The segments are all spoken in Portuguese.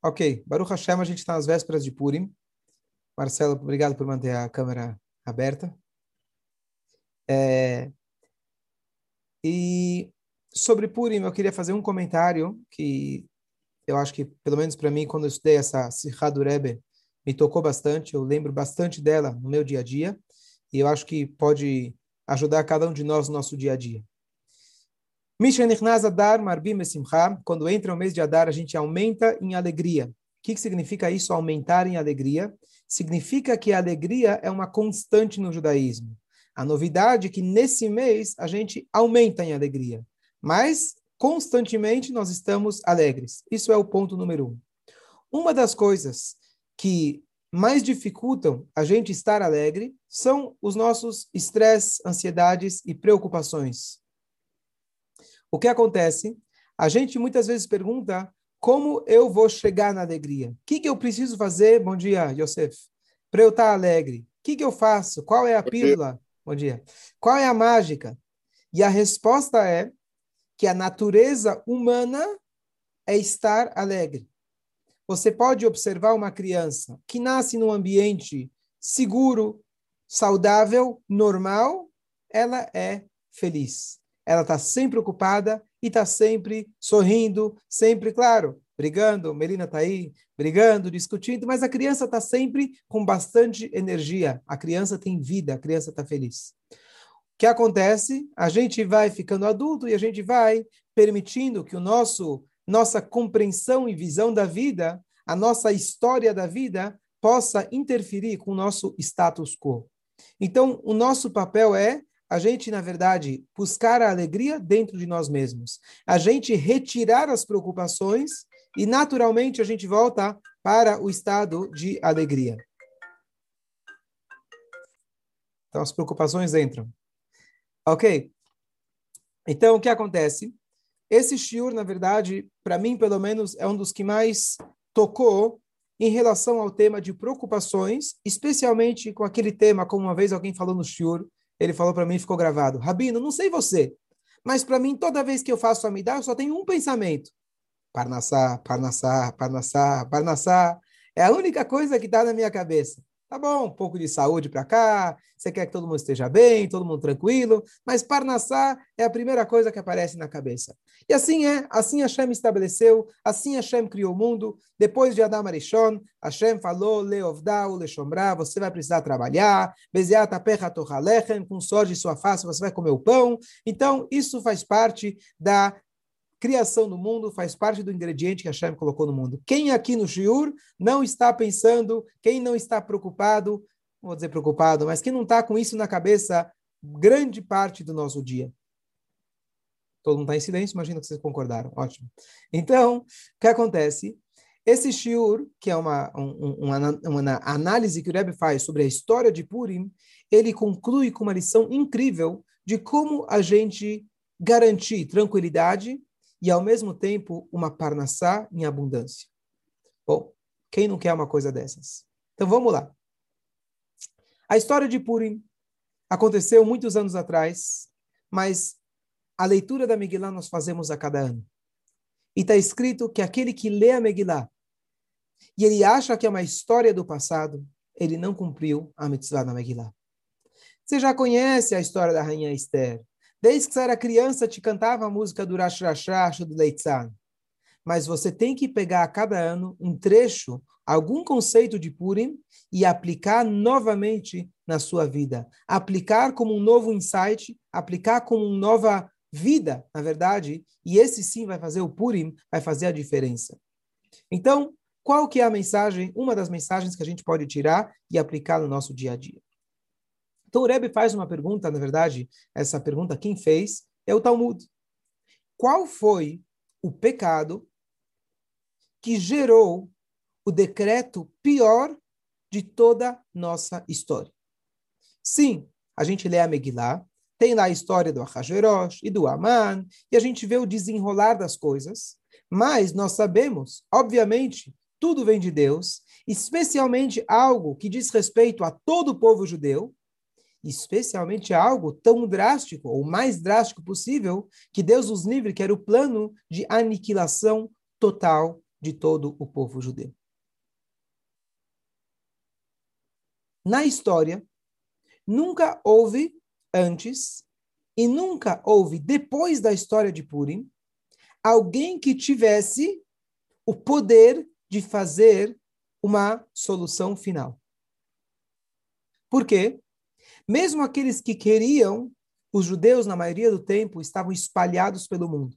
Ok, Baruch Hashem, a gente está nas vésperas de Purim. Marcelo, obrigado por manter a câmera aberta. É... E sobre Purim, eu queria fazer um comentário que eu acho que, pelo menos para mim, quando eu estudei essa Sihá do Rebbe, me tocou bastante. Eu lembro bastante dela no meu dia a dia. E eu acho que pode ajudar cada um de nós no nosso dia a dia. Quando entra o mês de Adar, a gente aumenta em alegria. O que, que significa isso, aumentar em alegria? Significa que a alegria é uma constante no judaísmo. A novidade é que nesse mês a gente aumenta em alegria. Mas constantemente nós estamos alegres. Isso é o ponto número um. Uma das coisas que mais dificultam a gente estar alegre são os nossos estresses, ansiedades e preocupações. O que acontece? A gente muitas vezes pergunta como eu vou chegar na alegria? O que, que eu preciso fazer? Bom dia, Yosef. Para eu estar alegre. O que, que eu faço? Qual é a pílula? Bom dia. Qual é a mágica? E a resposta é que a natureza humana é estar alegre. Você pode observar uma criança que nasce num ambiente seguro, saudável, normal, ela é feliz. Ela está sempre ocupada e está sempre sorrindo, sempre, claro, brigando. Melina está aí, brigando, discutindo, mas a criança está sempre com bastante energia. A criança tem vida, a criança está feliz. O que acontece? A gente vai ficando adulto e a gente vai permitindo que o nosso nossa compreensão e visão da vida, a nossa história da vida, possa interferir com o nosso status quo. Então, o nosso papel é a gente, na verdade, buscar a alegria dentro de nós mesmos. A gente retirar as preocupações e, naturalmente, a gente volta para o estado de alegria. Então, as preocupações entram. Ok? Então, o que acontece? Esse shiur, na verdade, para mim, pelo menos, é um dos que mais tocou em relação ao tema de preocupações, especialmente com aquele tema, como uma vez alguém falou no shiur, ele falou para mim, ficou gravado. Rabino, não sei você, mas para mim, toda vez que eu faço a midá, eu só tenho um pensamento. Parnassá, Parnassá, Parnassá, Parnassá. É a única coisa que está na minha cabeça. Tá bom, um pouco de saúde para cá, você quer que todo mundo esteja bem, todo mundo tranquilo, mas Parnassá é a primeira coisa que aparece na cabeça. E assim é, assim Hashem estabeleceu, assim Hashem criou o mundo. Depois de Adam Arishon, Hashem falou, Leovdau, Leshomra, você vai precisar trabalhar, Bezeata Pecha Tohalechem, com sorte de sua face você vai comer o pão. Então, isso faz parte da criação do mundo faz parte do ingrediente que Hashem colocou no mundo. Quem aqui no Shiur não está pensando, quem não está preocupado, vou dizer preocupado, mas quem não está com isso na cabeça grande parte do nosso dia? Todo mundo está em silêncio, imagino que vocês concordaram. Ótimo. Então, o que acontece? Esse shiur, que é uma, um, uma, uma análise que o Rebbe faz sobre a história de Purim, ele conclui com uma lição incrível de como a gente garantir tranquilidade e, ao mesmo tempo, uma parnassá em abundância. Bom, quem não quer uma coisa dessas? Então, vamos lá. A história de Purim aconteceu muitos anos atrás, mas a leitura da Megillah nós fazemos a cada ano. E está escrito que aquele que lê a Megillah e ele acha que é uma história do passado, ele não cumpriu a mitzvah da Megillah. Você já conhece a história da rainha Esther. Desde que você era criança, te cantava a música do Rash Rash do Leitzan. Mas você tem que pegar a cada ano um trecho, algum conceito de Purim e aplicar novamente na sua vida. Aplicar como um novo insight, aplicar como uma nova vida, na verdade, e esse sim vai fazer o Purim, vai fazer a diferença. Então, qual que é a mensagem, uma das mensagens que a gente pode tirar e aplicar no nosso dia a dia? Então o Rebbe faz uma pergunta, na verdade, essa pergunta quem fez é o Talmud. Qual foi o pecado que gerou o decreto pior de toda nossa história? Sim, a gente lê a Megillah, tem lá a história do Ahasverosh e do Aman, e a gente vê o desenrolar das coisas, mas nós sabemos, obviamente, tudo vem de Deus, especialmente algo que diz respeito a todo o povo judeu, especialmente algo tão drástico, ou mais drástico possível, que Deus os livre, que era o plano de aniquilação total de todo o povo judeu. Na história, nunca houve antes e nunca houve depois da história de Purim alguém que tivesse o poder de fazer uma solução final. Por quê? Mesmo aqueles que queriam, os judeus, na maioria do tempo, estavam espalhados pelo mundo.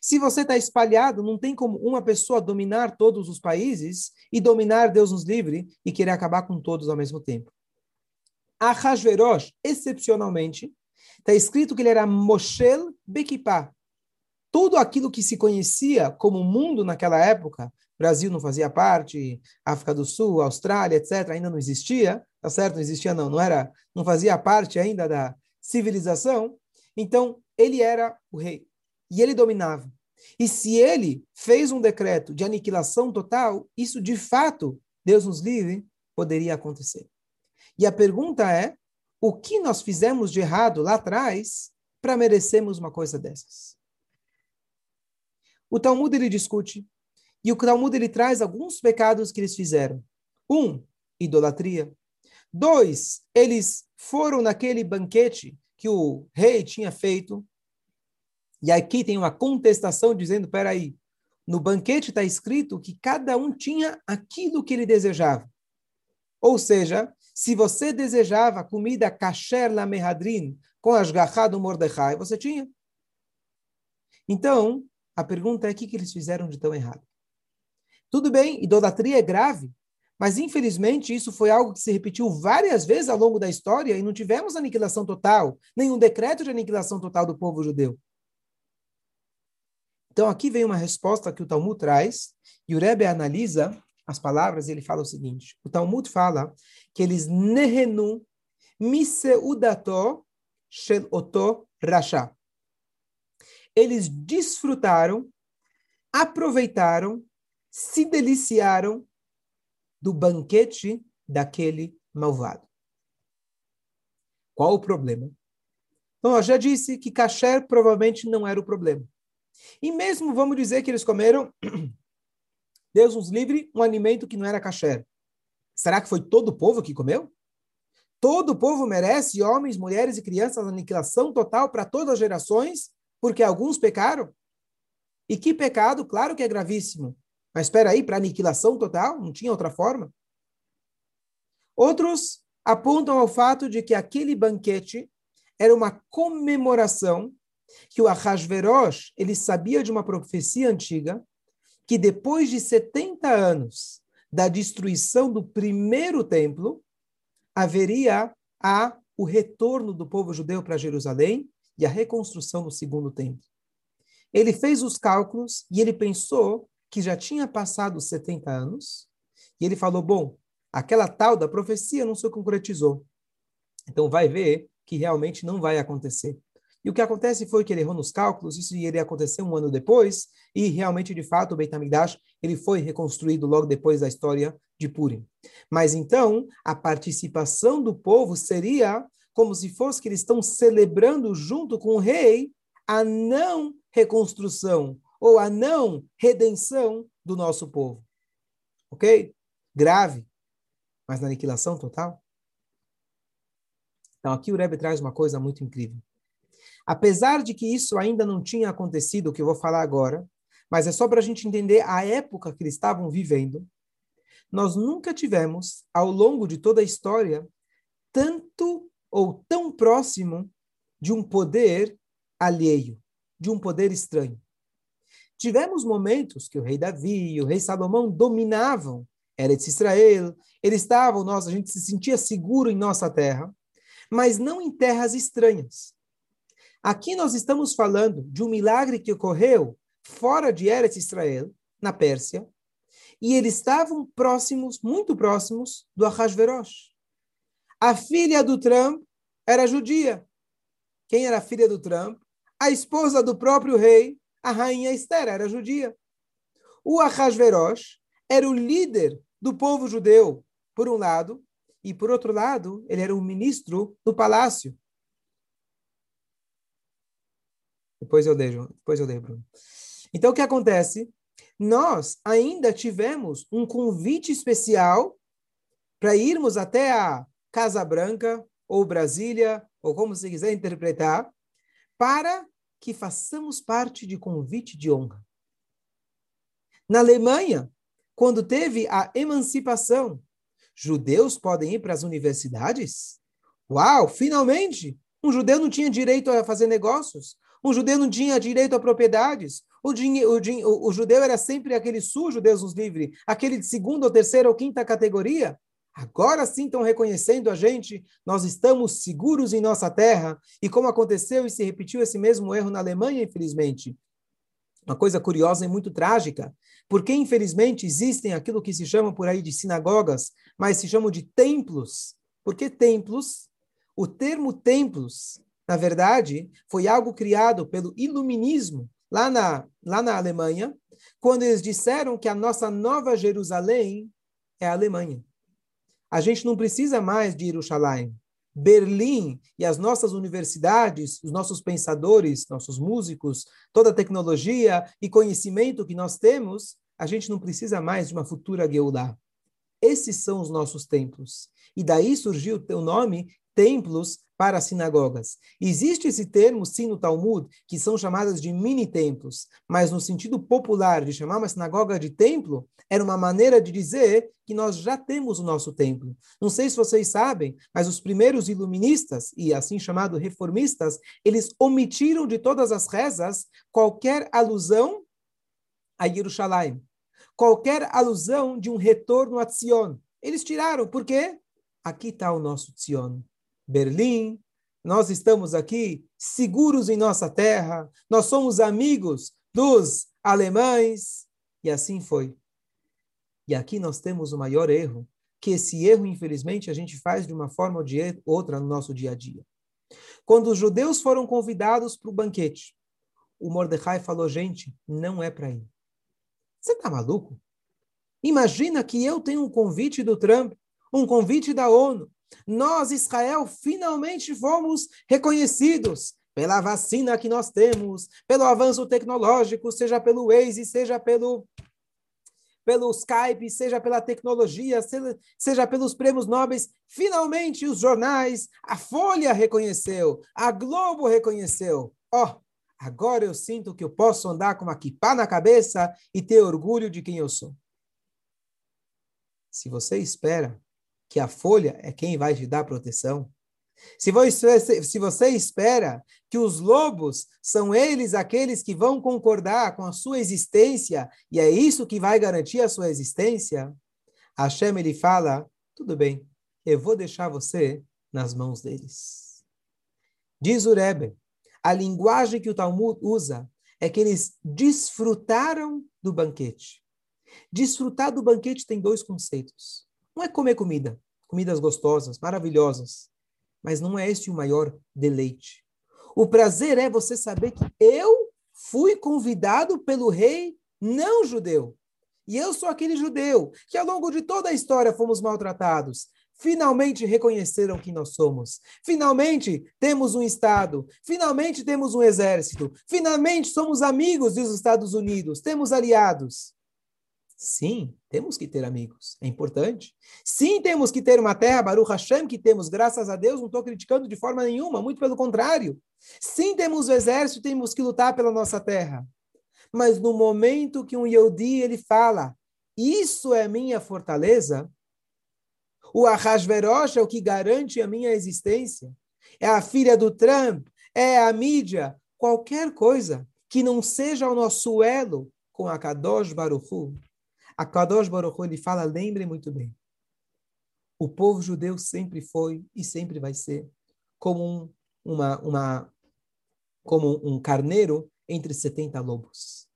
Se você está espalhado, não tem como uma pessoa dominar todos os países e dominar Deus nos livre e querer acabar com todos ao mesmo tempo. Ahasverosh, excepcionalmente, está escrito que ele era Moshel Bekipá. Tudo aquilo que se conhecia como mundo naquela época, Brasil não fazia parte, África do Sul, Austrália, etc., ainda não existia, tá certo? Não existia não, não era, não fazia parte ainda da civilização. Então, ele era o rei e ele dominava. E se ele fez um decreto de aniquilação total, isso de fato, Deus nos livre, poderia acontecer. E a pergunta é: o que nós fizemos de errado lá atrás para merecermos uma coisa dessas? O Talmud ele discute e o Talmud ele traz alguns pecados que eles fizeram. Um, idolatria. Dois, eles foram naquele banquete que o rei tinha feito e aqui tem uma contestação dizendo: peraí, no banquete está escrito que cada um tinha aquilo que ele desejava. Ou seja, se você desejava comida kasher la mehadrin com as do Mordecai, você tinha. Então, a pergunta é: o que, que eles fizeram de tão errado? Tudo bem, idolatria é grave, mas infelizmente isso foi algo que se repetiu várias vezes ao longo da história e não tivemos aniquilação total, nenhum decreto de aniquilação total do povo judeu. Então, aqui vem uma resposta que o Talmud traz, e o Rebbe analisa as palavras e ele fala o seguinte: o Talmud fala que eles nehenu miseudato shel oto rasha. Eles desfrutaram, aproveitaram, se deliciaram do banquete daquele malvado. Qual o problema? Então, eu já disse que kasher provavelmente não era o problema. E mesmo vamos dizer que eles comeram, Deus nos livre, um alimento que não era kasher. Será que foi todo o povo que comeu? Todo o povo merece, homens, mulheres e crianças, aniquilação total para todas as gerações, porque alguns pecaram? E que pecado, claro que é gravíssimo. Mas espera aí, para aniquilação total? Não tinha outra forma? Outros apontam ao fato de que aquele banquete era uma comemoração que o Ahasverosh, ele sabia de uma profecia antiga, que depois de 70 anos da destruição do primeiro templo, haveria a, o retorno do povo judeu para Jerusalém e a reconstrução do segundo templo. Ele fez os cálculos e ele pensou que já tinha passado 70 anos, e ele falou: bom, aquela tal da profecia não se concretizou. Então vai ver que realmente não vai acontecer. E o que acontece foi que ele errou nos cálculos, isso iria acontecer um ano depois, e realmente, de fato, o Beit HaMikdash, ele foi reconstruído logo depois da história de Purim. Mas então, a participação do povo seria como se fosse que eles estão celebrando junto com o rei a não reconstrução ou a não redenção do nosso povo. Ok? Grave, mas na aniquilação total. Então, aqui o Rebbe traz uma coisa muito incrível. Apesar de que isso ainda não tinha acontecido, o que eu vou falar agora, mas é só para a gente entender a época que eles estavam vivendo, nós nunca tivemos, ao longo de toda a história, tanto ou tão próximo de um poder alheio, de um poder estranho. Tivemos momentos que o rei Davi e o rei Salomão dominavam Eretz Israel, eles estavam, nós, a gente se sentia seguro em nossa terra, mas não em terras estranhas. Aqui nós estamos falando de um milagre que ocorreu fora de Eretz Israel, na Pérsia, e eles estavam próximos, muito próximos, do Ahasverosh. A filha do Trump era judia. Quem era a filha do Trump? A esposa do próprio rei, a rainha Esther, era judia. O Ahasverosh era o líder do povo judeu, por um lado, e por outro lado, ele era o ministro do palácio. Depois eu leio, depois eu leio, Bruno. Então, o que acontece? nós ainda tivemos um convite especial para irmos até a Casa Branca ou Brasília, ou como você quiser interpretar, para que façamos parte de convite de honra. Na Alemanha, quando teve a emancipação, judeus podem ir para as universidades? Uau, finalmente! Um judeu não tinha direito a fazer negócios. Um judeu não tinha direito a propriedades. O, o, o, judeu era sempre aquele sujo, Deus nos livre, aquele de segunda ou terceira ou quinta categoria. Agora sim estão reconhecendo a gente, nós estamos seguros em nossa terra. E como aconteceu e se repetiu esse mesmo erro na Alemanha, infelizmente. Uma coisa curiosa e muito trágica, porque infelizmente existem aquilo que se chama por aí de sinagogas, mas se chamam de templos. Por que templos? O termo templos, na verdade, foi algo criado pelo iluminismo lá na, lá na Alemanha, quando eles disseram que a nossa nova Jerusalém é a Alemanha. A gente não precisa mais de Jerusalém. Berlim e as nossas universidades, os nossos pensadores, nossos músicos, toda a tecnologia e conhecimento que nós temos, a gente não precisa mais de uma futura Geulah. Esses são os nossos templos. E daí surgiu o nome templos para sinagogas. Existe esse termo, sim, no Talmud, que são chamadas de mini-templos, mas no sentido popular de chamar uma sinagoga de templo, era uma maneira de dizer que nós já temos o nosso templo. Não sei se vocês sabem, mas os primeiros iluministas, e assim chamados reformistas, eles omitiram de todas as rezas qualquer alusão a Jerusalém, qualquer alusão de um retorno a Tzion. Eles tiraram, por quê? Aqui está o nosso Tzion. Berlim, nós estamos aqui seguros em nossa terra, nós somos amigos dos alemães, e assim foi. E aqui nós temos o maior erro, que esse erro, infelizmente, a gente faz de uma forma ou de outra no nosso dia a dia. Quando os judeus foram convidados para o banquete, o Mordecai falou: gente, não é para ir. Você está maluco? Imagina que eu tenho um convite do Trump, um convite da ONU, nós, Israel, finalmente fomos reconhecidos pela vacina que nós temos, pelo avanço tecnológico, seja pelo Waze, seja pelo pelo Skype, seja pela tecnologia, seja, pelos prêmios nobres, finalmente os jornais, a Folha reconheceu, a Globo reconheceu. Ó, oh, agora eu sinto que eu posso andar com uma kippah na cabeça e ter orgulho de quem eu sou. Se você espera que a folha é quem vai te dar proteção? Se você, se você espera que os lobos são eles aqueles que vão concordar com a sua existência e é isso que vai garantir a sua existência, Hashem ele fala, tudo bem, eu vou deixar você nas mãos deles. Diz o Rebbe, a linguagem que o Talmud usa é que eles desfrutaram do banquete. Desfrutar do banquete tem dois conceitos. Não é comer comida, comidas gostosas, maravilhosas, mas não é esse o maior deleite. O prazer é você saber que eu fui convidado pelo rei não judeu. E eu sou aquele judeu que ao longo de toda a história fomos maltratados. Finalmente reconheceram quem nós somos. Finalmente temos um Estado. Finalmente temos um exército. Finalmente somos amigos dos Estados Unidos. Temos aliados. Sim, temos que ter amigos, é importante. Sim, temos que ter uma terra, Baruch Hashem, que temos, graças a Deus, não estou criticando de forma nenhuma, muito pelo contrário. Sim, temos o exército, temos que lutar pela nossa terra. Mas no momento que um Yehudi, ele fala, isso é minha fortaleza, o Ahasverosh é o que garante a minha existência, é a filha do Trump, é a mídia, qualquer coisa que não seja o nosso elo com a Kadosh Baruch Hu, a Kadosh Baruch ele fala, lembre muito bem, o povo judeu sempre foi e sempre vai ser como um, uma, uma, como um carneiro entre 70 lobos.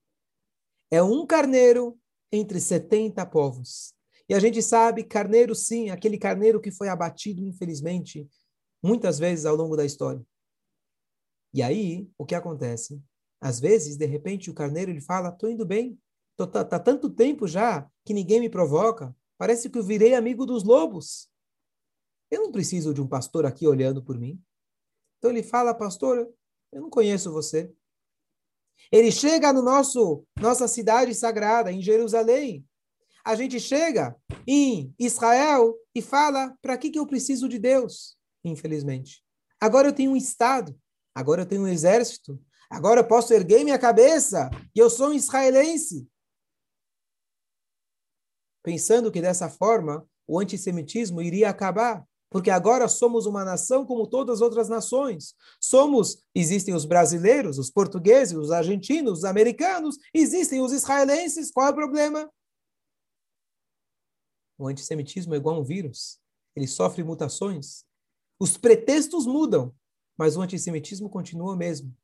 É um carneiro entre 70 povos. E a gente sabe, carneiro sim, aquele carneiro que foi abatido, infelizmente, muitas vezes ao longo da história. E aí, o que acontece? Às vezes, de repente, o carneiro ele fala: "Tô indo bem, Tô, tá, tá tanto tempo já que ninguém me provoca. Parece que eu virei amigo dos lobos. Eu não preciso de um pastor aqui olhando por mim. Então ele fala, pastor, eu não conheço você. Ele chega no nosso nossa cidade sagrada, em Jerusalém. A gente chega em Israel e fala: para que, que eu preciso de Deus? Infelizmente. Agora eu tenho um Estado, agora eu tenho um exército, agora eu posso erguer minha cabeça e eu sou um israelense. Pensando que dessa forma o antissemitismo iria acabar porque agora somos uma nação como todas as outras nações. Somos, existem os brasileiros, os portugueses, os argentinos, os americanos, existem os israelenses, qual é o problema? O antissemitismo é igual a um vírus, ele sofre mutações. Os pretextos mudam, mas o antissemitismo continua mesmo.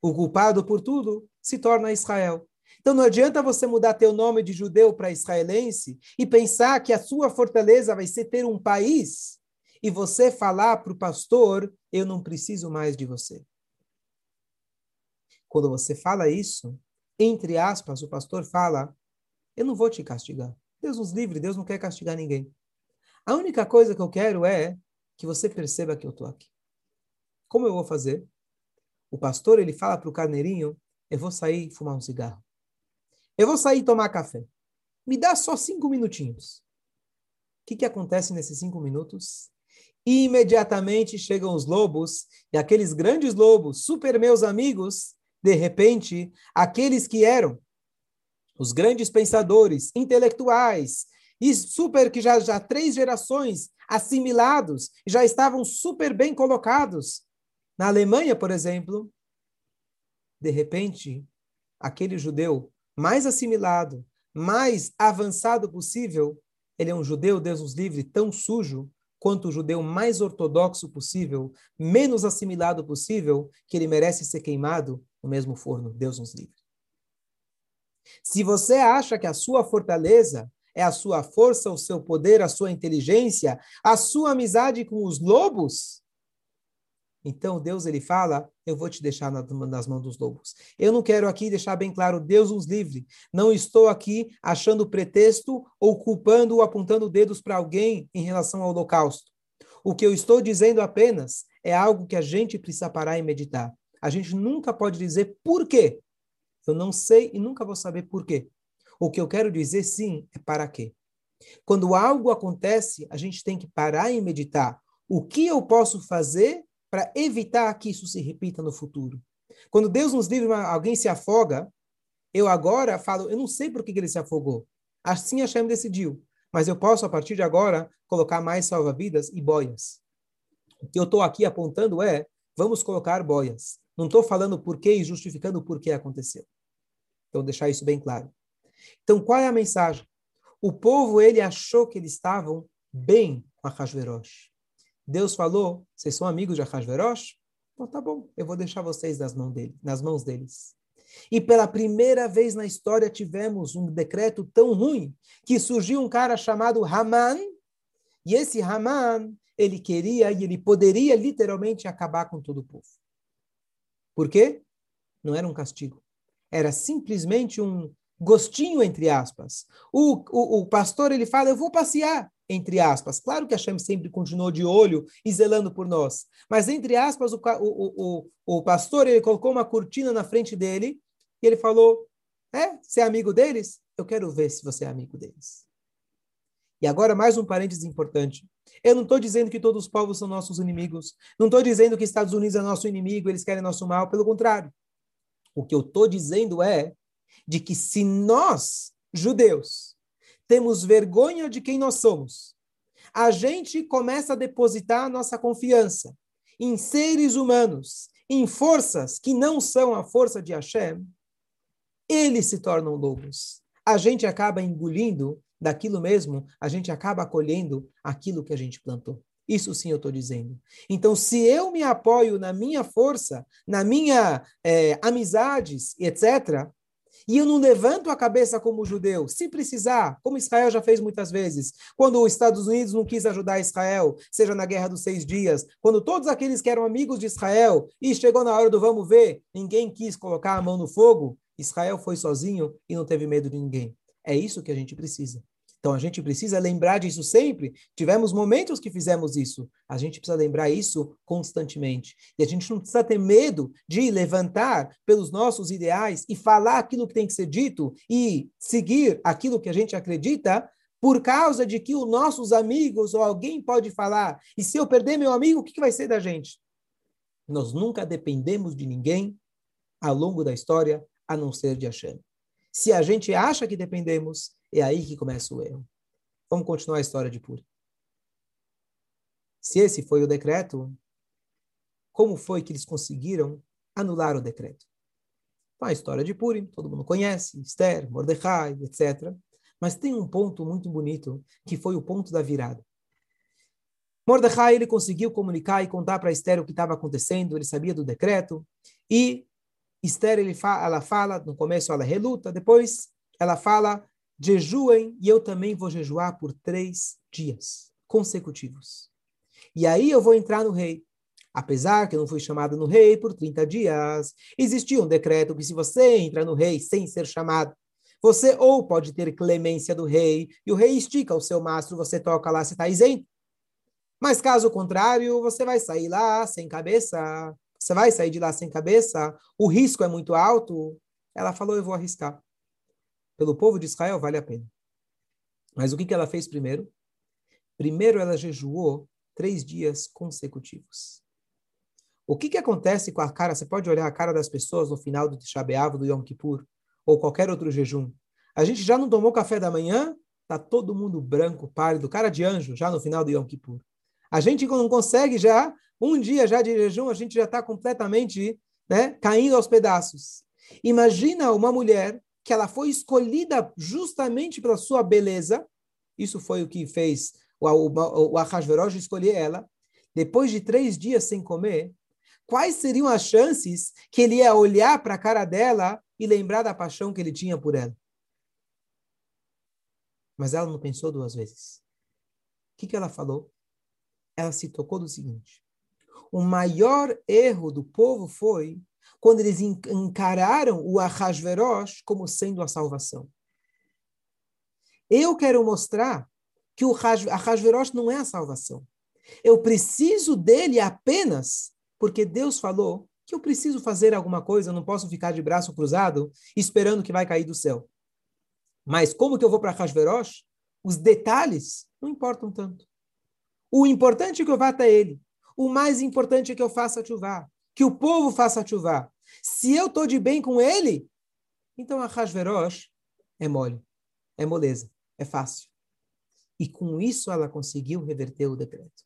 O culpado por tudo se torna Israel. Então não adianta você mudar teu nome de judeu para israelense e pensar que a sua fortaleza vai ser ter um país e você falar para o pastor, eu não preciso mais de você. Quando você fala isso, entre aspas, o pastor fala, eu não vou te castigar. Deus nos livre, Deus não quer castigar ninguém. A única coisa que eu quero é que você perceba que eu estou aqui. Como eu vou fazer? O pastor, ele fala para o carneirinho, eu vou sair fumar um cigarro. Eu vou sair tomar café. Me dá só cinco minutinhos. O que, que acontece nesses cinco minutos? imediatamente chegam os lobos, e aqueles grandes lobos, super meus amigos, de repente, aqueles que eram os grandes pensadores, intelectuais, e super que já, já três gerações assimilados, já estavam super bem colocados. Na Alemanha, por exemplo, de repente, aquele judeu mais assimilado, mais avançado possível, ele é um judeu, Deus nos livre, tão sujo, quanto o judeu mais ortodoxo possível, menos assimilado possível, que ele merece ser queimado no mesmo forno. Deus nos livre. Se você acha que a sua fortaleza é a sua força, o seu poder, a sua inteligência, a sua amizade com os lobos, então Deus ele fala: eu vou te deixar nas mãos dos lobos. Eu não quero aqui deixar bem claro, Deus nos livre. Não estou aqui achando pretexto ou culpando ou apontando dedos para alguém em relação ao holocausto. O que eu estou dizendo apenas é algo que a gente precisa parar e meditar. A gente nunca pode dizer por quê. Eu não sei e nunca vou saber por quê. O que eu quero dizer sim é para quê. Quando algo acontece, a gente tem que parar e meditar. O que eu posso fazer para evitar que isso se repita no futuro. Quando Deus nos livre, alguém se afoga, eu agora falo, eu não sei por que ele se afogou. Assim Hashem decidiu. Mas eu posso, a partir de agora, colocar mais salva-vidas e boias. O que eu estou aqui apontando é, vamos colocar boias. Não estou falando por quê e justificando por que aconteceu. Então, deixar isso bem claro. Então, qual é a mensagem? O povo, ele achou que eles estavam bem com a Hashverosh. Deus falou, vocês são amigos de Ahasverosh? Então tá bom, eu vou deixar vocês nas mãos, dele, nas mãos deles. E pela primeira vez na história tivemos um decreto tão ruim que surgiu um cara chamado Haman, e esse Haman, ele queria e ele poderia literalmente acabar com todo o povo. Por quê? Não era um castigo. Era simplesmente um gostinho, entre aspas. O, o, o pastor, ele fala, eu vou passear entre aspas. Claro que Hashem sempre continuou de olho e zelando por nós. Mas, entre aspas, o, o, o, o pastor ele colocou uma cortina na frente dele e ele falou: É, você é amigo deles? Eu quero ver se você é amigo deles. E agora, mais um parênteses importante. Eu não estou dizendo que todos os povos são nossos inimigos. Não estou dizendo que Estados Unidos é nosso inimigo, eles querem nosso mal. Pelo contrário. O que eu estou dizendo é de que se nós, judeus, temos vergonha de quem nós somos, a gente começa a depositar nossa confiança em seres humanos, em forças que não são a força de Hashem, eles se tornam lobos. A gente acaba engolindo daquilo mesmo, a gente acaba acolhendo aquilo que a gente plantou. Isso sim eu estou dizendo. Então, se eu me apoio na minha força, na minha é, amizades, etc., e eu não levanto a cabeça como judeu, se precisar, como Israel já fez muitas vezes, quando os Estados Unidos não quis ajudar Israel, seja na Guerra dos Seis Dias, quando todos aqueles que eram amigos de Israel, e chegou na hora do vamos ver, ninguém quis colocar a mão no fogo, Israel foi sozinho e não teve medo de ninguém. É isso que a gente precisa. Então a gente precisa lembrar disso sempre. Tivemos momentos que fizemos isso. A gente precisa lembrar isso constantemente. E a gente não precisa ter medo de levantar pelos nossos ideais e falar aquilo que tem que ser dito e seguir aquilo que a gente acredita, por causa de que os nossos amigos ou alguém pode falar. E se eu perder meu amigo, o que vai ser da gente? Nós nunca dependemos de ninguém ao longo da história, a não ser de Hashem. Se a gente acha que dependemos, é aí que começa o erro. Vamos continuar a história de Purim. Se esse foi o decreto, como foi que eles conseguiram anular o decreto? Então, a história de Purim, todo mundo conhece, Esther, Mordecai, etc. Mas tem um ponto muito bonito, que foi o ponto da virada. Mordecai ele conseguiu comunicar e contar para Esther o que estava acontecendo, ele sabia do decreto, e Esther ele fa ela fala, no começo ela reluta, depois ela fala, jejuem e eu também vou jejuar por três dias consecutivos. E aí eu vou entrar no rei. Apesar que eu não fui chamado no rei por 30 dias, existia um decreto que se você entra no rei sem ser chamado, você ou pode ter clemência do rei, e o rei estica o seu mastro, você toca lá, você está isento. Mas caso contrário, você vai sair lá sem cabeça. Você vai sair de lá sem cabeça? O risco é muito alto? Ela falou: Eu vou arriscar. Pelo povo de Israel, vale a pena. Mas o que, que ela fez primeiro? Primeiro, ela jejuou três dias consecutivos. O que, que acontece com a cara? Você pode olhar a cara das pessoas no final do Tisha do Yom Kippur, ou qualquer outro jejum. A gente já não tomou café da manhã, tá todo mundo branco, pálido, cara de anjo, já no final do Yom Kippur. A gente não consegue já, um dia já de jejum, a gente já está completamente né, caindo aos pedaços. Imagina uma mulher que ela foi escolhida justamente pela sua beleza, isso foi o que fez o, o, o escolher ela, depois de três dias sem comer, quais seriam as chances que ele ia olhar para a cara dela e lembrar da paixão que ele tinha por ela? Mas ela não pensou duas vezes. O que, que ela falou? ela se tocou do seguinte: o maior erro do povo foi quando eles encararam o Ahasverosh como sendo a salvação. Eu quero mostrar que o Ahasverosh não é a salvação. Eu preciso dele apenas porque Deus falou que eu preciso fazer alguma coisa, eu não posso ficar de braço cruzado esperando que vai cair do céu. Mas como que eu vou para Ahasverosh? Os detalhes não importam tanto. O importante é que eu vá até ele. O mais importante é que eu faça chuvá. Que o povo faça chuvá. Se eu estou de bem com ele, então a Hashverosh é mole, é moleza, é fácil. E com isso ela conseguiu reverter o decreto.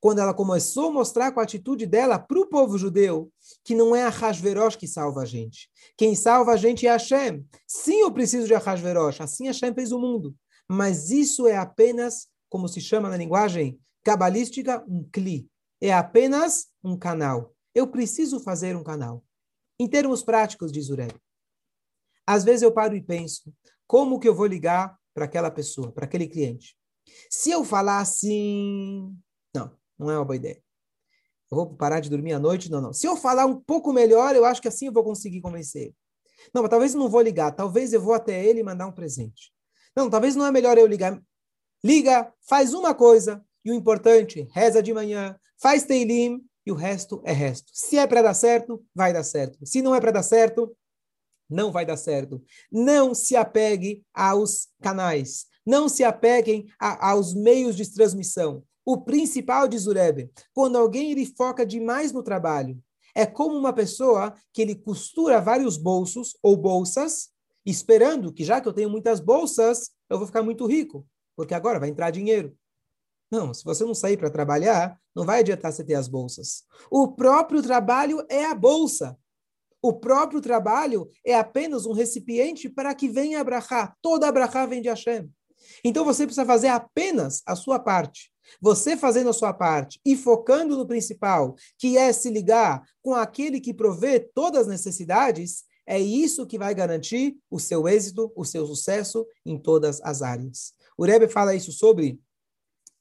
Quando ela começou a mostrar com a atitude dela para o povo judeu que não é a Hashverosh que salva a gente. Quem salva a gente é Hashem. Sim, eu preciso de Hashverosh. Assim Hashem fez o mundo. Mas isso é apenas como se chama na linguagem cabalística, um cli. É apenas um canal. Eu preciso fazer um canal. Em termos práticos, diz Ureb. Às vezes eu paro e penso, como que eu vou ligar para aquela pessoa, para aquele cliente? Se eu falar assim, não, não é uma boa ideia. Eu vou parar de dormir à noite? Não, não. Se eu falar um pouco melhor, eu acho que assim eu vou conseguir convencer ele. Não, mas talvez não vou ligar. Talvez eu vou até ele e mandar um presente. Não, talvez não é melhor eu ligar. Liga, faz uma coisa, e o importante, reza de manhã, faz teilim, e o resto é resto. Se é para dar certo, vai dar certo. Se não é para dar certo, não vai dar certo. Não se apegue aos canais. Não se apeguem a, aos meios de transmissão. O principal de Zurebe, quando alguém ele foca demais no trabalho, é como uma pessoa que ele costura vários bolsos ou bolsas, esperando que já que eu tenho muitas bolsas, eu vou ficar muito rico porque agora vai entrar dinheiro. Não, se você não sair para trabalhar, não vai adiantar você ter as bolsas. O próprio trabalho é a bolsa. O próprio trabalho é apenas um recipiente para que venha a brachá. Toda a brachá vem de Hashem. Então você precisa fazer apenas a sua parte. Você fazendo a sua parte e focando no principal, que é se ligar com aquele que provê todas as necessidades, é isso que vai garantir o seu êxito, o seu sucesso em todas as áreas. O Rebbe fala isso sobre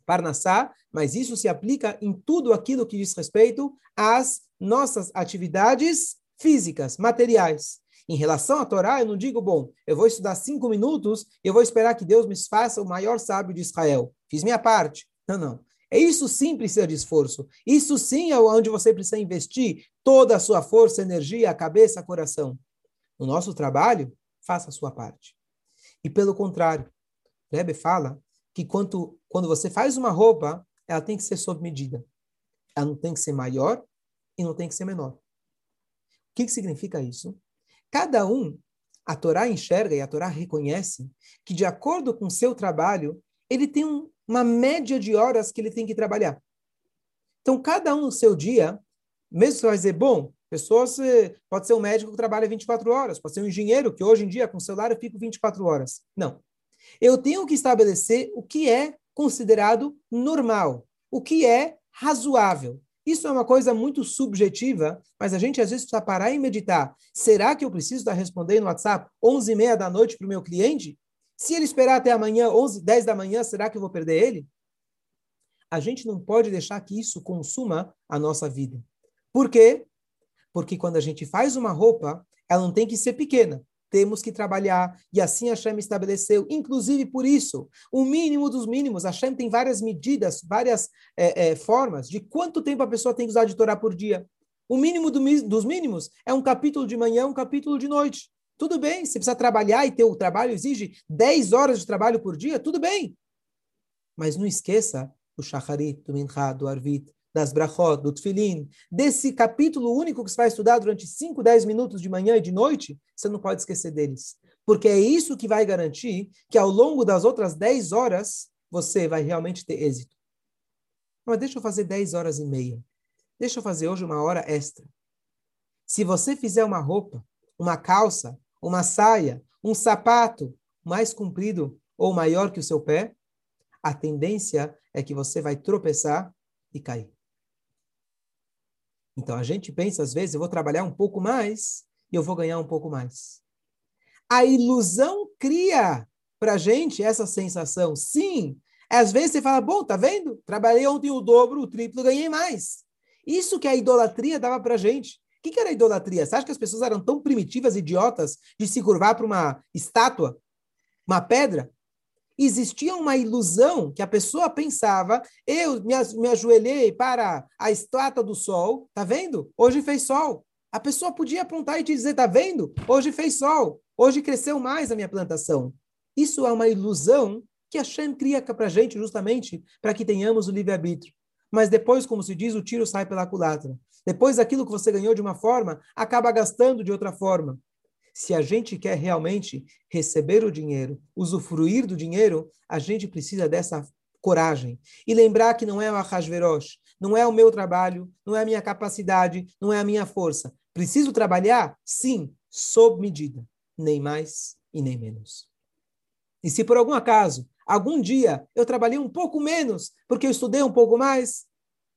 Parnassá, mas isso se aplica em tudo aquilo que diz respeito às nossas atividades físicas, materiais. Em relação à Torá, eu não digo, bom, eu vou estudar cinco minutos, eu vou esperar que Deus me faça o maior sábio de Israel. Fiz minha parte. Não, não. É isso sim precisa de esforço. Isso sim é onde você precisa investir toda a sua força, energia, cabeça, coração. No nosso trabalho, faça a sua parte. E pelo contrário, Rebbe fala que quando, quando você faz uma roupa, ela tem que ser sob medida. Ela não tem que ser maior e não tem que ser menor. O que, que significa isso? Cada um, a Torá enxerga e a Torá reconhece que, de acordo com o seu trabalho, ele tem um, uma média de horas que ele tem que trabalhar. Então, cada um no seu dia, mesmo você vai dizer, bom, pessoas, pode ser um médico que trabalha 24 horas, pode ser um engenheiro que hoje em dia, com celular, eu fico 24 horas. Não. Eu tenho que estabelecer o que é considerado normal, o que é razoável. Isso é uma coisa muito subjetiva, mas a gente às vezes precisa parar e meditar. Será que eu preciso estar respondendo no WhatsApp 11 e meia da noite para o meu cliente? Se ele esperar até amanhã, 11, 10 da manhã, será que eu vou perder ele? A gente não pode deixar que isso consuma a nossa vida. Por quê? Porque quando a gente faz uma roupa, ela não tem que ser pequena temos que trabalhar, e assim Hashem estabeleceu, inclusive por isso, o mínimo dos mínimos. Hashem tem várias medidas, várias é, é, formas de quanto tempo a pessoa tem que usar de Torá por dia. O mínimo do, dos mínimos é um capítulo de manhã, um capítulo de noite. Tudo bem, se precisa trabalhar e ter o trabalho exige 10 horas de trabalho por dia, tudo bem. Mas não esqueça o shacharit, do mincha, do arvit, das brachot, do tefilin, desse capítulo único que você vai estudar durante 5, 10 minutos de manhã e de noite, você não pode esquecer deles. Porque é isso que vai garantir que ao longo das outras 10 horas você vai realmente ter êxito. Mas deixa eu fazer 10 horas e meia. Deixa eu fazer hoje uma hora extra. Se você fizer uma roupa, uma calça, uma saia, um sapato mais comprido ou maior que o seu pé, a tendência é que você vai tropeçar e cair. Então a gente pensa, às vezes, eu vou trabalhar um pouco mais e eu vou ganhar um pouco mais. A ilusão cria para a gente essa sensação. Sim, às vezes você fala, bom, tá vendo? Trabalhei ontem o dobro, o triplo, ganhei mais. Isso que a idolatria dava para gente. O que, que era idolatria? Você acha que as pessoas eram tão primitivas, idiotas, de se curvar para uma estátua, uma pedra? Existia uma ilusão que a pessoa pensava, eu me, me ajoelhei para a estátua do sol, tá vendo? Hoje fez sol. A pessoa podia apontar e te dizer, tá vendo? Hoje fez sol. Hoje cresceu mais a minha plantação. Isso é uma ilusão que a Shem cria para a gente justamente para que tenhamos o livre-arbítrio. Mas depois, como se diz, o tiro sai pela culatra. Depois, aquilo que você ganhou de uma forma, acaba gastando de outra forma. Se a gente quer realmente receber o dinheiro, usufruir do dinheiro, a gente precisa dessa coragem. E lembrar que não é o Ahasverosh, não é o meu trabalho, não é a minha capacidade, não é a minha força. Preciso trabalhar? Sim, sob medida, nem mais e nem menos. E se por algum acaso, algum dia, eu trabalhei um pouco menos, porque eu estudei um pouco mais,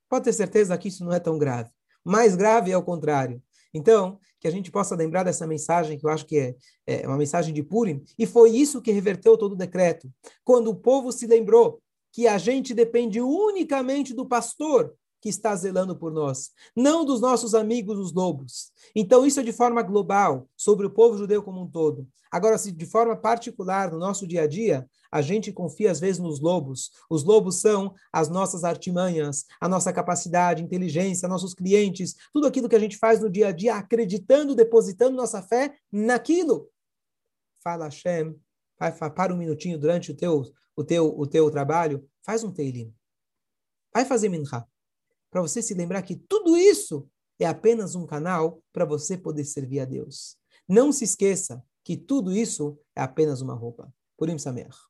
pode ter certeza que isso não é tão grave. Mais grave é o contrário. Então, que a gente possa lembrar dessa mensagem, que eu acho que é, é uma mensagem de Purim, e foi isso que reverteu todo o decreto. Quando o povo se lembrou que a gente depende unicamente do pastor que está zelando por nós, não dos nossos amigos os lobos. Então, isso é de forma global, sobre o povo judeu como um todo. Agora, se de forma particular, no nosso dia a dia, a gente confia às vezes nos lobos. Os lobos são as nossas artimanhas, a nossa capacidade, inteligência, nossos clientes, tudo aquilo que a gente faz no dia a dia, acreditando, depositando nossa fé naquilo. Fala Hashem, vai, para um minutinho durante o teu, o teu, o teu trabalho, faz um teilim. Vai fazer minha para você se lembrar que tudo isso é apenas um canal para você poder servir a Deus. Não se esqueça que tudo isso é apenas uma roupa. Purim Sameach.